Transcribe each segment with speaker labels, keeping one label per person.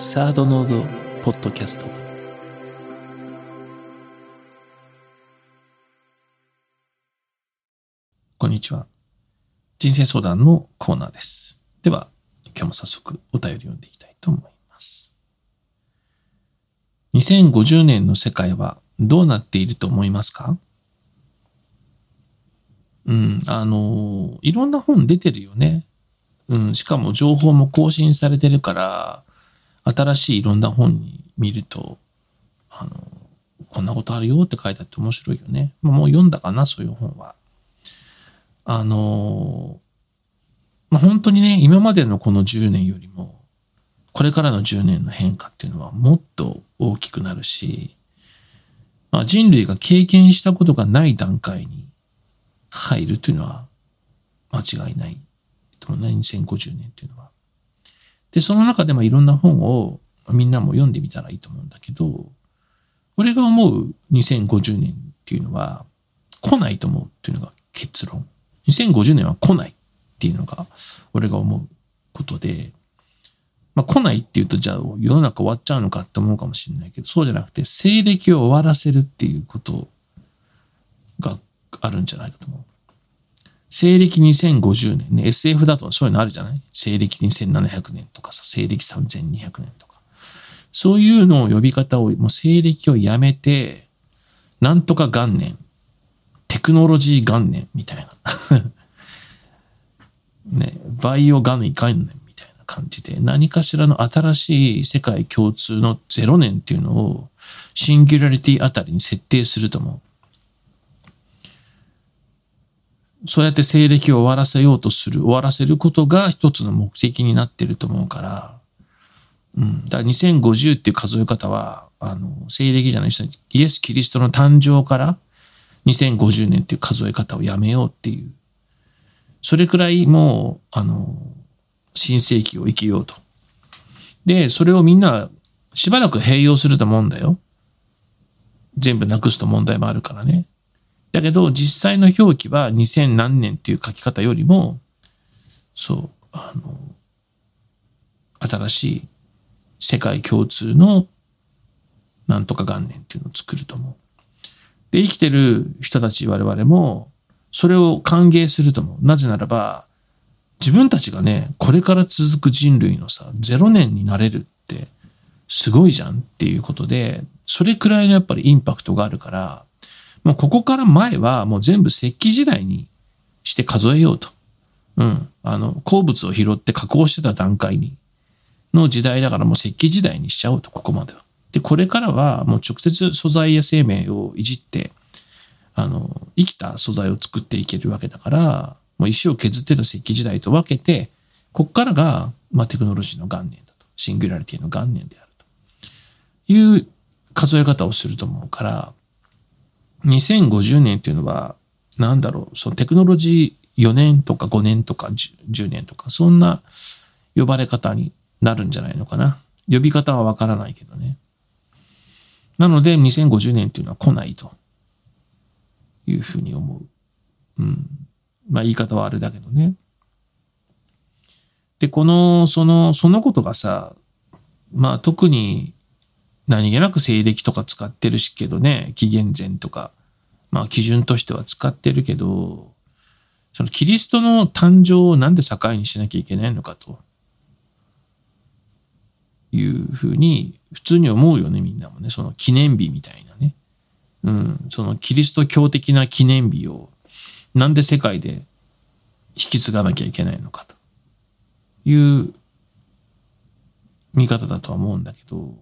Speaker 1: サードノードポッドキャスト。こんにちは。人生相談のコーナーです。では今日も早速お便り読んでいきたいと思います。2050年の世界はどうなっていると思いますか？うん、あの、いろんな本出てるよね。うん、しかも情報も更新されてるから、新しいいろんな本に見ると、あの、こんなことあるよって書いてあって面白いよね。もう読んだかな、そういう本は。あの、まあ、本当にね、今までのこの10年よりも、これからの10年の変化っていうのはもっと大きくなるし、まあ、人類が経験したことがない段階に入るというのは間違いないと思うね、2050年っていうのは。で、その中でもいろんな本をみんなも読んでみたらいいと思うんだけど、俺が思う2050年っていうのは来ないと思うっていうのが結論。2050年は来ないっていうのが俺が思うことで、まあ来ないっていうとじゃあ世の中終わっちゃうのかって思うかもしれないけど、そうじゃなくて西暦を終わらせるっていうことがあるんじゃないかと思う。西暦2050年ね、SF だとそういうのあるじゃない？西暦2700年とかさ、西暦3200年とか。そういうのを呼び方を、もう西暦をやめて、なんとか元年、テクノロジー元年みたいな。ね、バイオ元年元年みたいな感じで、何かしらの新しい世界共通の0年っていうのを、シンギュラリティあたりに設定すると思う。そうやって西暦を終わらせようとする、終わらせることが一つの目的になってると思うから、うん。だから2050っていう数え方は、あの、西暦じゃない人にイエス・キリストの誕生から2050年っていう数え方をやめようっていう。それくらいもう、あの、新世紀を生きようと。で、それをみんなしばらく併用すると思うんだよ。全部なくすと問題もあるからね。だけど、実際の表記は2000何年っていう書き方よりも、そう、あの、新しい世界共通のなんとか元年っていうのを作ると思う。で、生きてる人たち我々も、それを歓迎すると思う。なぜならば、自分たちがね、これから続く人類のさ、0年になれるって、すごいじゃんっていうことで、それくらいのやっぱりインパクトがあるから、もうここから前はもう全部石器時代にして数えようと。うん。あの、鉱物を拾って加工してた段階に、の時代だからもう石器時代にしちゃおうと、ここまでは。で、これからはもう直接素材や生命をいじって、あの、生きた素材を作っていけるわけだから、もう石を削ってた石器時代と分けて、こっからが、まあ、テクノロジーの元年だと。シンギュラリティの元年であるという数え方をすると思うから、2050年っていうのは、なんだろう、そのテクノロジー4年とか5年とか 10, 年とか、そんな呼ばれ方になるんじゃないのかな？呼び方はわからないけどね。なので、2050年っていうのは来ないというふうに思う。うん。まあ言い方はあれだけどね。で、この、その、そのことがさ、まあ特に何気なく西暦とか使ってるしけどね、紀元前とか、まあ基準としては使ってるけど、そのキリストの誕生をなんで境にしなきゃいけないのかと。いうふうに普通に思うよね、みんなもね。その記念日みたいなね。うん、そのキリスト教的な記念日をなんで世界で引き継がなきゃいけないのかと。いう見方だとは思うんだけど、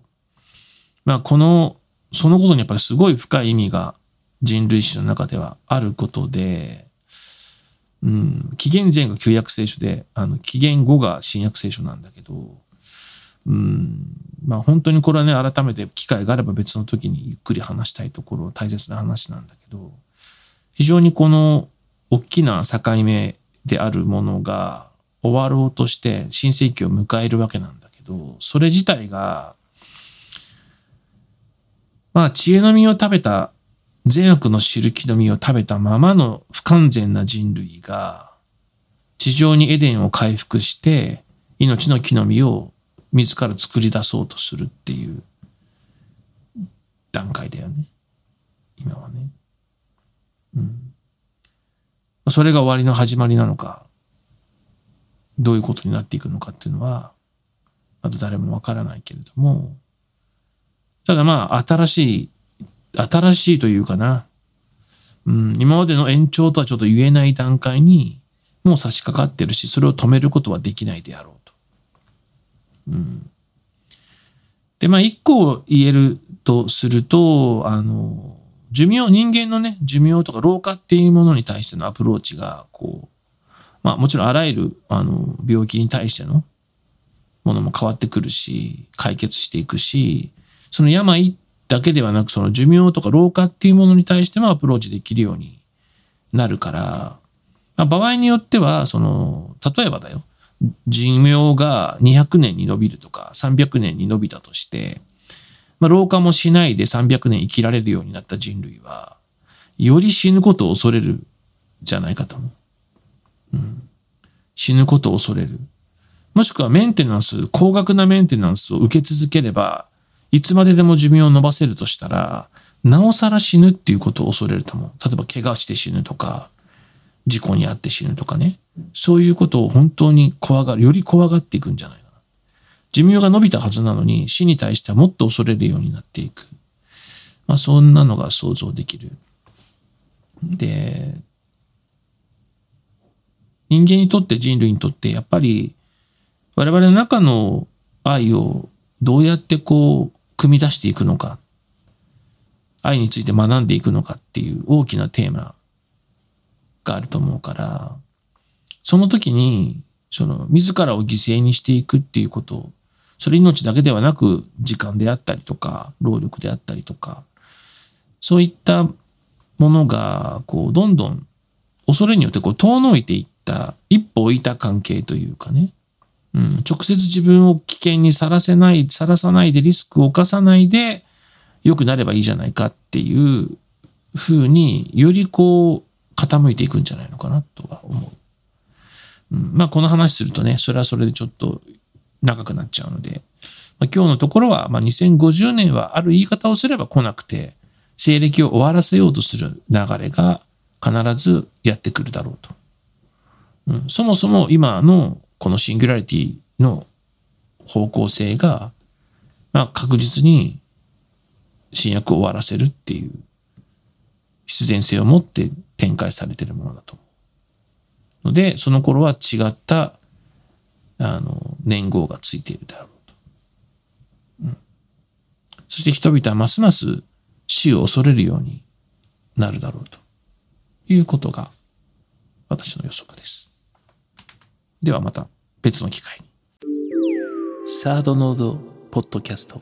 Speaker 1: まあ、この、そのことにやっぱりすごい深い意味が人類史の中ではあることで、うん、紀元前が旧約聖書で、あの、紀元後が新約聖書なんだけど、うん、まあ本当にこれはね、改めて機会があれば別の時にゆっくり話したいところ、大切な話なんだけど、非常にこの大きな境目であるものが終わろうとして新世紀を迎えるわけなんだけど、それ自体がまあ、知恵の実を食べた、善悪の知る木の実を食べたままの不完全な人類が、地上にエデンを回復して、命の木の実を自ら作り出そうとするっていう段階だよね。今はね。うん。それが終わりの始まりなのか、どういうことになっていくのかっていうのは、まだ誰もわからないけれども、ただまあ、新しい、新しいというかな、うん、今までの延長とはちょっと言えない段階に、もう差し掛かってるし、それを止めることはできないであろうと。うん、で、まあ、一個言えるとすると、あの、寿命、人間のね、寿命とか老化っていうものに対してのアプローチが、こう、まあもちろんあらゆる、あの、病気に対してのものも変わってくるし、解決していくし、その病だけではなく、その寿命とか老化っていうものに対してもアプローチできるようになるから、まあ、場合によっては、その、例えばだよ、寿命が200年に伸びるとか300年に伸びたとして、まあ、老化もしないで300年生きられるようになった人類は、より死ぬことを恐れるじゃないかと思う。うん、死ぬことを恐れる。もしくはメンテナンス、高額なメンテナンスを受け続ければ、いつまででも寿命を伸ばせるとしたら、なおさら死ぬっていうことを恐れると思う。例えば怪我して死ぬとか、事故に遭って死ぬとかね。そういうことを本当に怖がる、より怖がっていくんじゃないかな。寿命が伸びたはずなのに死に対してはもっと恐れるようになっていく。まあそんなのが想像できる。で、人間にとって人類にとってやっぱり我々の中の愛をどうやってこう組み出していくのか。愛について学んでいくのかっていう大きなテーマがあると思うから、その時に、その、自らを犠牲にしていくっていうこと、それ命だけではなく、時間であったりとか、労力であったりとか、そういったものが、こう、どんどん、恐れによってこう、遠のいていった、一歩置いた関係というかね、うん、直接自分を危険にさらせない、さらさないでリスクを犯さないで、良くなればいいじゃないかっていうふうに、よりこう、傾いていくんじゃないのかなとは思う。うん、まあこの話するとね、それはそれでちょっと長くなっちゃうので、まあ、今日のところは、まあ、2050年はある言い方をすれば来なくて、西暦を終わらせようとする流れが必ずやってくるだろうと。うん、そもそも今のこのシンギュラリティの方向性が、まあ、確実に新薬を終わらせるっていう必然性を持って展開されているものだと。ので、その頃は違った、あの、年号がついているだろうと。うん。そして人々はますます死を恐れるようになるだろうということが私の予測です。ではまた別の機会に。サードノードポッドキャスト。